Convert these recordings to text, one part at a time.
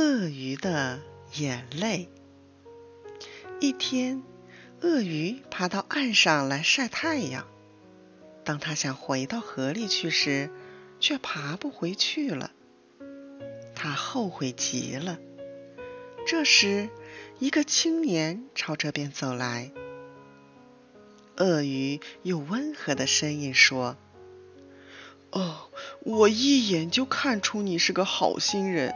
鳄鱼的眼泪。一天，鳄鱼爬到岸上来晒太阳。当他想回到河里去时，却爬不回去了。他后悔极了。这时，一个青年朝这边走来。鳄鱼用温和的声音说：“哦，我一眼就看出你是个好心人，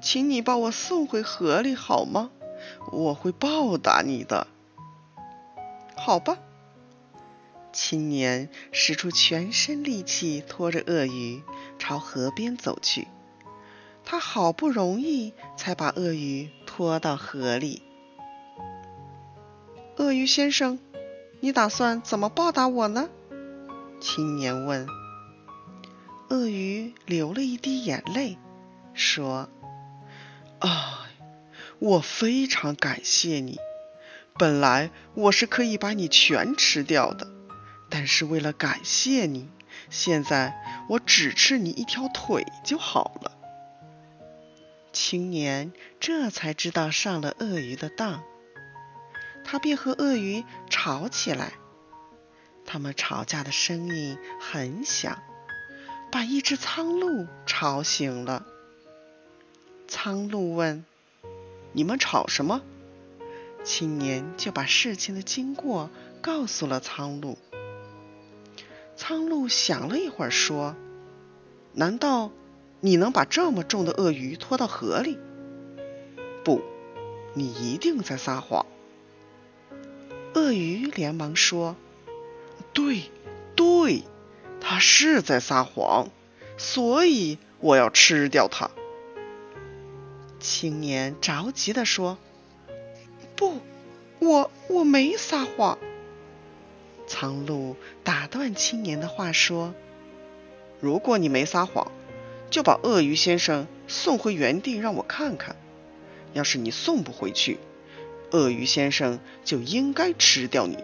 请你把我送回河里好吗？我会报答你的。”好吧。青年使出全身力气，拖着鳄鱼朝河边走去。他好不容易才把鳄鱼拖到河里。鳄鱼先生。你打算怎么报答我呢？青年问。鳄鱼流了一滴眼泪，说：“，我非常感谢你。本来我是可以把你全吃掉的，但是为了感谢你，现在我只吃你一条腿就好了。”青年这才知道上了鳄鱼的当。他便和鳄鱼吵起来，他们吵架的声音很响，把一只苍鹭吵醒了。苍鹭问：“你们吵什么？”青年就把事情的经过告诉了苍鹭。苍鹭想了一会儿，说：“难道你能把这么重的鳄鱼拖到河里？不，你一定在撒谎。”鳄鱼连忙说：“对，对，他是在撒谎，所以我要吃掉他。”青年着急地说：“不，我我没撒谎。”苍鹭打断青年的话说：“如果你没撒谎，就把鳄鱼先生送回原地让我看看。要是你送不回去，”鳄鱼先生就应该吃掉你。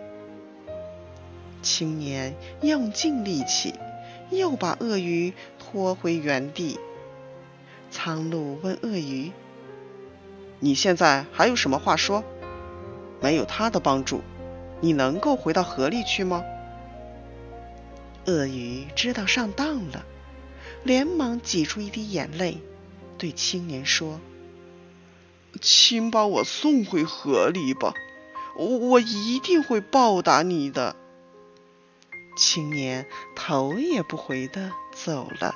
青年用尽力气，又把鳄鱼拖回原地。苍鹭问鳄鱼：“你现在还有什么话说？没有他的帮助，你能够回到河里去吗？”鳄鱼知道上当了，连忙挤出一滴眼泪，对青年说。请把我送回河里吧，我我一定会报答你的。青年头也不回的走了。